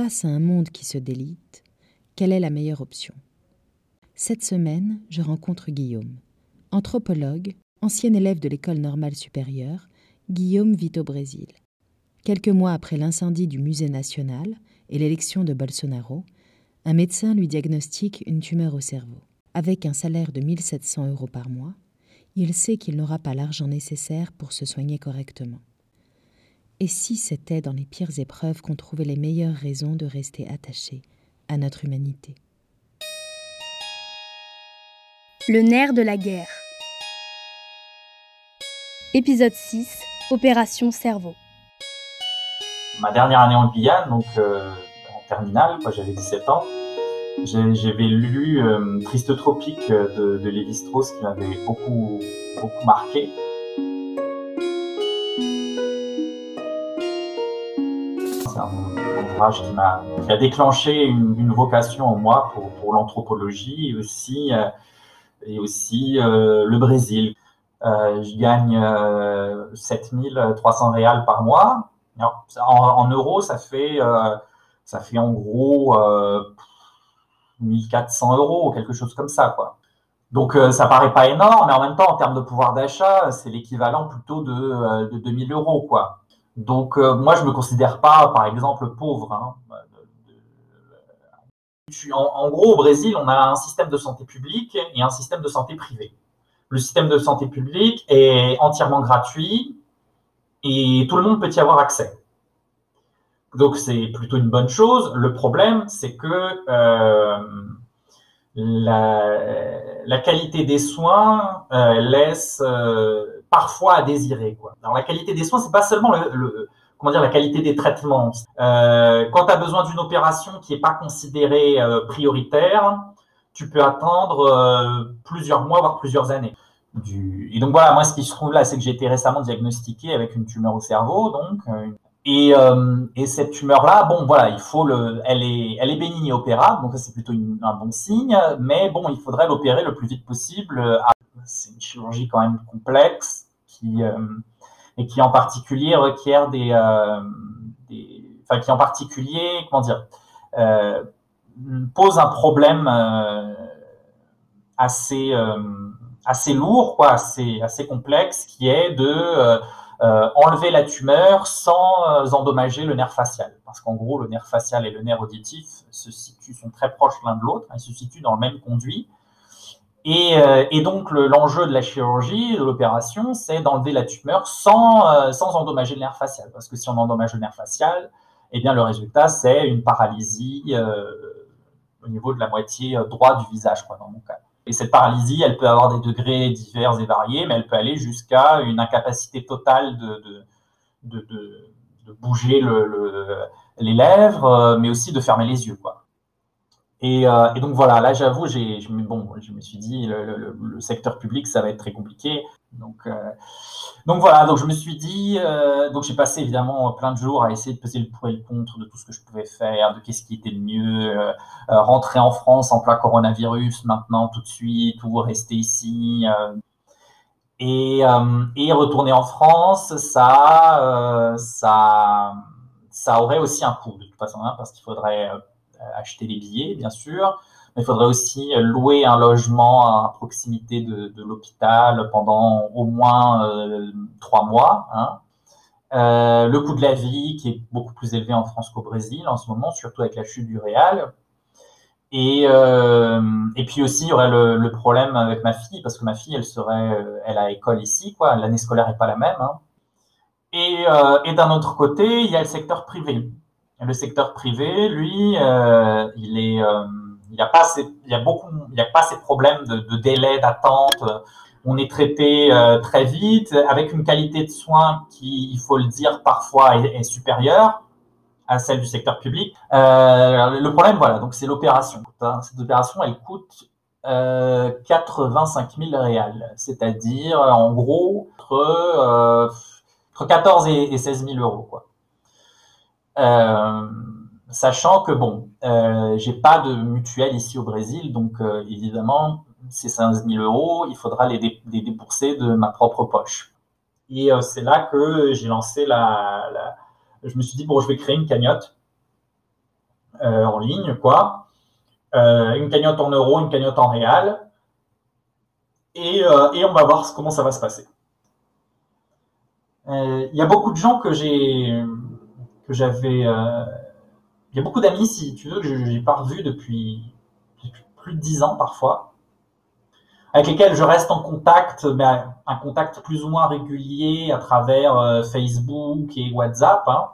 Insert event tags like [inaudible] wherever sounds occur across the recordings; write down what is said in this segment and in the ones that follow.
Face à un monde qui se délite, quelle est la meilleure option? Cette semaine, je rencontre Guillaume. Anthropologue, ancien élève de l'école normale supérieure, Guillaume vit au Brésil. Quelques mois après l'incendie du musée national et l'élection de Bolsonaro, un médecin lui diagnostique une tumeur au cerveau. Avec un salaire de 1700 euros par mois, il sait qu'il n'aura pas l'argent nécessaire pour se soigner correctement. Et si c'était dans les pires épreuves qu'on trouvait les meilleures raisons de rester attaché à notre humanité? Le nerf de la guerre. Épisode 6 Opération Cerveau. Ma dernière année en Guyane, donc euh, en terminale, quand j'avais 17 ans, j'avais lu euh, Triste Tropique de, de Lévi-Strauss qui m'avait beaucoup, beaucoup marqué. Qui m'a a déclenché une, vocation en moi pour, l'anthropologie et aussi, euh, et aussi euh, le Brésil. Euh, je gagne 7300 réals par mois. en, euros, ça fait, ça fait en gros 1400 euros, quelque chose comme ça. Quoi. Donc ça paraît pas énorme, mais en même temps, en termes de pouvoir d'achat, c'est l'équivalent plutôt de, de 2000 euros. Quoi. Donc, euh, moi, je me considère pas, par exemple, pauvre. Hein. En, gros, au Brésil, on a un système de santé publique et un système de santé privée. Le système de santé publique est entièrement gratuit et tout le monde peut y avoir accès. Donc, c'est plutôt une bonne chose. Le problème, c'est que euh, la, qualité des soins euh, laisse parfois à désirer. La qualité des soins, c'est pas seulement le, comment dire la qualité des traitements. Euh, quand tu as besoin d'une opération qui n'est pas considérée euh, prioritaire, tu peux attendre euh, plusieurs mois, voire plusieurs années. Et donc voilà, moi ce qui se trouve là, c'est que j'ai été récemment diagnostiqué avec une tumeur au cerveau, donc et, et, cette tumeur-là, bon, voilà, il faut le, elle est, elle est bénigne et opérable, donc c'est plutôt un bon signe. Mais bon, il faudrait l'opérer le plus vite possible c'est une chirurgie quand même complexe qui, euh, et qui en particulier requiert des, euh, des, qui en particulier, comment dire, euh, pose un problème assez, assez lourd, quoi, assez, assez complexe, qui est de enlever la tumeur sans endommager le nerf facial. Parce qu'en gros, le nerf facial et le nerf auditif se situent, sont très proches l'un de l'autre, ils se situent dans le même conduit. Euh, et, donc, l'enjeu de la chirurgie, de l'opération, c'est d'enlever la tumeur sans, euh, sans endommager le nerf facial. Parce que si on endommage le nerf facial, eh bien, le résultat, c'est une paralysie euh, au niveau de la moitié droit du visage, quoi, dans mon cas. Et cette paralysie, elle peut avoir des degrés divers et variés, mais elle peut aller jusqu'à une incapacité totale de, de, de, bouger le, les lèvres, mais aussi de fermer les yeux. Quoi. Euh, et, donc voilà, là j'avoue, je, bon, je me suis dit, le, secteur public, ça va être très compliqué. Donc, euh, voilà, donc je me suis dit, euh, donc j'ai passé évidemment plein de jours à essayer de peser le pour et le contre de tout ce que je pouvais faire, de qu'est-ce qui était le mieux, rentrer en France en plein coronavirus maintenant tout de suite, ou rester ici. et, et retourner en France, ça, ça, ça aurait aussi un coût de toute façon, hein, parce qu'il faudrait acheter les billets, bien sûr, mais il faudrait aussi louer un logement à proximité de, l'hôpital pendant au moins euh, trois mois. Hein. Euh, le coût de la vie qui est beaucoup plus élevé en France qu'au Brésil en ce moment, surtout avec la chute du réal. Et, puis aussi, il y aurait le, problème avec ma fille, parce que ma fille, elle serait, elle a école ici, quoi. L'année scolaire n'est pas la même. Hein. Et d'un autre côté, il y a le secteur privé. Le secteur privé, lui, euh, il est, euh, il n'y a pas assez, il y a beaucoup, il y a pas ces problèmes de, de délai d'attente. On est traité euh, très vite, avec une qualité de soins qui, il faut le dire, parfois est, supérieure à celle du secteur public. Euh, le problème, voilà, donc c'est l'opération. Cette opération, elle coûte euh, 85 000 réals, c'est-à-dire en gros entre, entre 14 et, et 16 000 euros, quoi. Euh, sachant que bon, euh, j'ai pas de mutuelle ici au Brésil, donc euh, évidemment, ces 15 000 euros, il faudra les, débourser de ma propre poche. Et c'est là que j'ai lancé la, Je me suis dit, bon, je vais créer une cagnotte. en ligne, quoi. une cagnotte en euros, une cagnotte en réal. Et, et on va voir comment ça va se passer. Il y a beaucoup de gens que j'ai que j'avais. Il y a beaucoup d'amis, si tu veux, que je n'ai pas revus depuis, plus de dix ans parfois avec lesquels je reste en contact, mais un contact plus ou moins régulier à travers euh, Facebook et WhatsApp. Hein.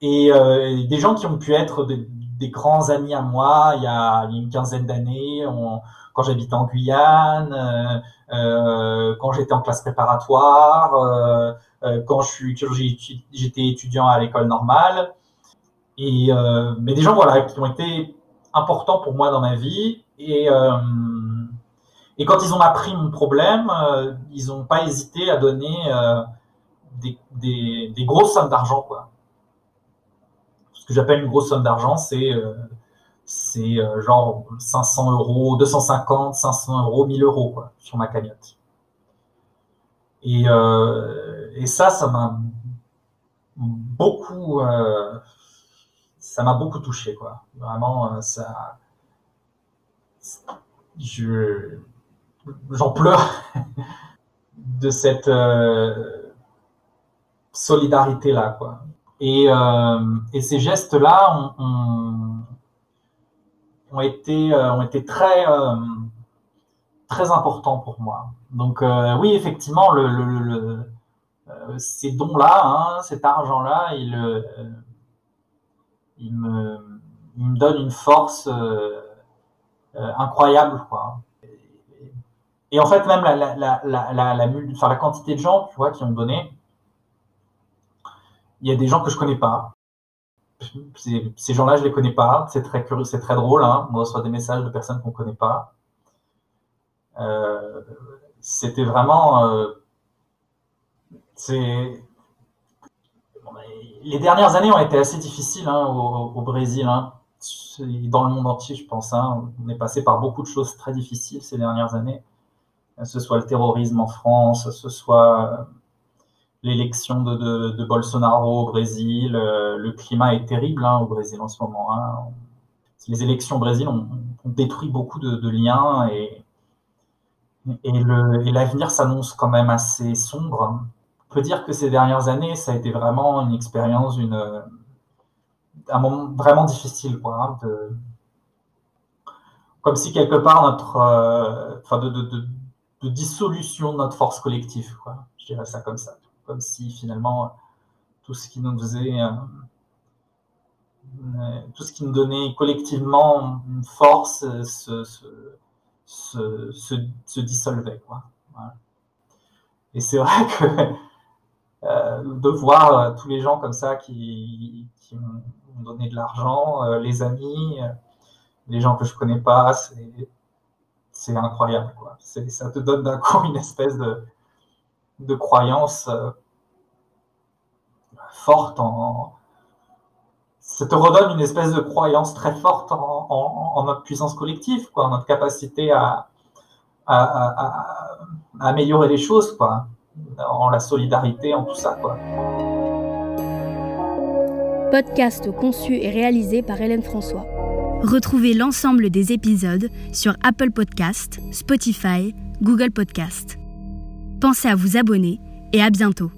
Et euh, des gens qui ont pu être des, grands amis à moi il y a, une quinzaine d'années, quand j'habitais en Guyane, euh, quand j'étais en classe préparatoire, quand je suis, j'étais étudiant à l'école normale. Et mais des gens voilà qui ont été importants pour moi dans ma vie et et quand ils ont appris mon problème, euh, ils n'ont pas hésité à donner euh, des, grosses sommes d'argent. quoi. Ce que j'appelle une grosse somme d'argent, c'est euh, genre 500 euros, 250, 500 euros, 1000 euros quoi, sur ma cagnotte. Et, et ça, ça m'a beaucoup, ça m'a beaucoup touché quoi. Vraiment, ça, je j'en pleure [laughs] de cette euh, solidarité là quoi. Et, euh, ces gestes là ont, été euh, ont été très très importants pour moi. Donc oui effectivement le, le, ces dons là, hein, cet argent là, il me, donne une force incroyable. Et en fait, même la, la, la, la, quantité de gens tu vois, qui ont donné, il y a des gens que je connais pas. Ces, ces gens-là, je les connais pas. C'est très curieux, c'est très drôle. Hein. On reçoit des messages de personnes qu'on connaît pas. C'était vraiment. Euh, les dernières années ont été assez difficiles hein, au, Brésil, hein. dans le monde entier, je pense. Hein. On est passé par beaucoup de choses très difficiles ces dernières années ce soit le terrorisme en France, ce soit euh, l'élection de, Bolsonaro au Brésil. Euh, le climat est terrible au Brésil en ce moment. Les élections au Brésil ont, détruit beaucoup de, liens et, et l'avenir s'annonce quand même assez sombre. On peut dire que ces dernières années, ça a été vraiment une expérience, une, un moment vraiment difficile. Quoi, hein, comme si quelque part notre, euh, enfin de, dissolution de notre force collective. Je dirais ça comme ça. Comme si finalement tout ce qui nous faisait, euh, euh, tout ce qui nous donnait collectivement une force euh, se, se, se, dissolvait. Quoi. Et c'est vrai que [laughs] de voir tous les gens comme ça qui, qui m'ont donné de l'argent, les amis, les gens que je connais pas, c'est incroyable. Quoi. Ça te donne d'un coup [laughs] une espèce de, de croyance euh, forte en, ça te redonne une espèce de croyance très forte en, en, notre puissance collective, quoi, en notre capacité à, à, à, améliorer les choses, quoi, en la solidarité, en tout ça. Quoi. Podcast conçu et réalisé par Hélène François. Retrouvez l'ensemble des épisodes sur Apple Podcast, Spotify, Google Podcast. Pensez à vous abonner et à bientôt.